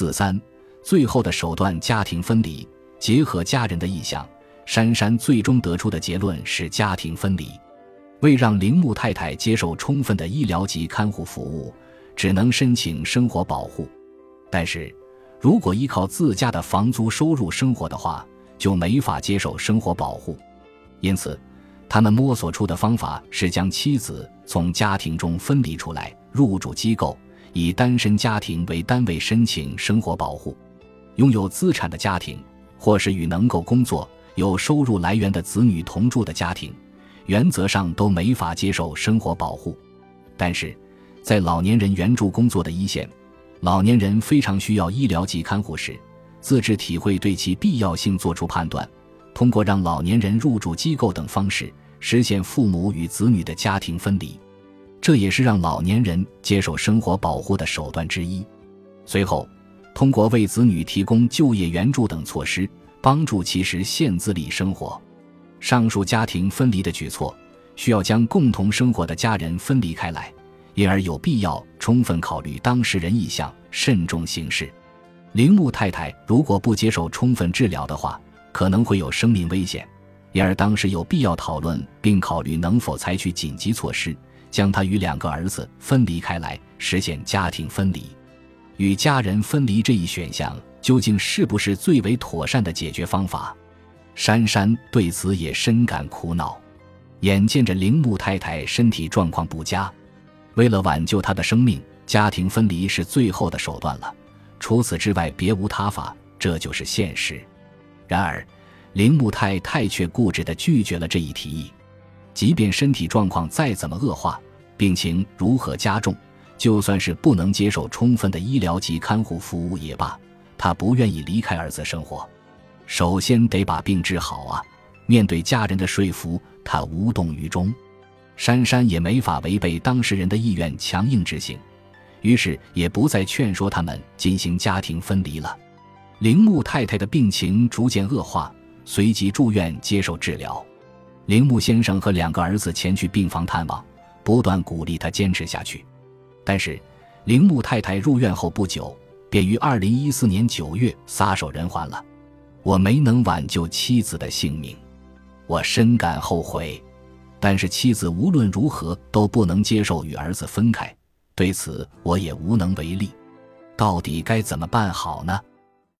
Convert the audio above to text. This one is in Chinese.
四三，最后的手段家庭分离，结合家人的意向，珊珊最终得出的结论是家庭分离。为让铃木太太接受充分的医疗及看护服务，只能申请生活保护。但是，如果依靠自家的房租收入生活的话，就没法接受生活保护。因此，他们摸索出的方法是将妻子从家庭中分离出来，入住机构，以单身家庭为单位申请生活保护。拥有资产的家庭，或是与能够工作、有收入来源的子女同住的家庭。原则上都没法接受生活保护，但是，在老年人援助工作的一线，老年人非常需要医疗及看护时，自治体会对其必要性作出判断，通过让老年人入住机构等方式实现父母与子女的家庭分离，这也是让老年人接受生活保护的手段之一。随后，通过为子女提供就业援助等措施，帮助其实现自立生活。上述家庭分离的举措，需要将共同生活的家人分离开来，因而有必要充分考虑当事人意向，慎重行事。铃木太太如果不接受充分治疗的话，可能会有生命危险，因而当时有必要讨论并考虑能否采取紧急措施，将他与两个儿子分离开来，实现家庭分离。与家人分离这一选项，究竟是不是最为妥善的解决方法？珊珊对此也深感苦恼，眼见着铃木太太身体状况不佳，为了挽救她的生命，家庭分离是最后的手段了，除此之外别无他法，这就是现实。然而，铃木太太却固执地拒绝了这一提议，即便身体状况再怎么恶化，病情如何加重，就算是不能接受充分的医疗及看护服务也罢，他不愿意离开儿子生活。首先得把病治好啊！面对家人的说服，他无动于衷。珊珊也没法违背当事人的意愿强硬执行，于是也不再劝说他们进行家庭分离了。铃木太太的病情逐渐恶化，随即住院接受治疗。铃木先生和两个儿子前去病房探望，不断鼓励他坚持下去。但是，铃木太太入院后不久，便于二零一四年九月撒手人寰了。我没能挽救妻子的性命，我深感后悔。但是妻子无论如何都不能接受与儿子分开，对此我也无能为力。到底该怎么办好呢？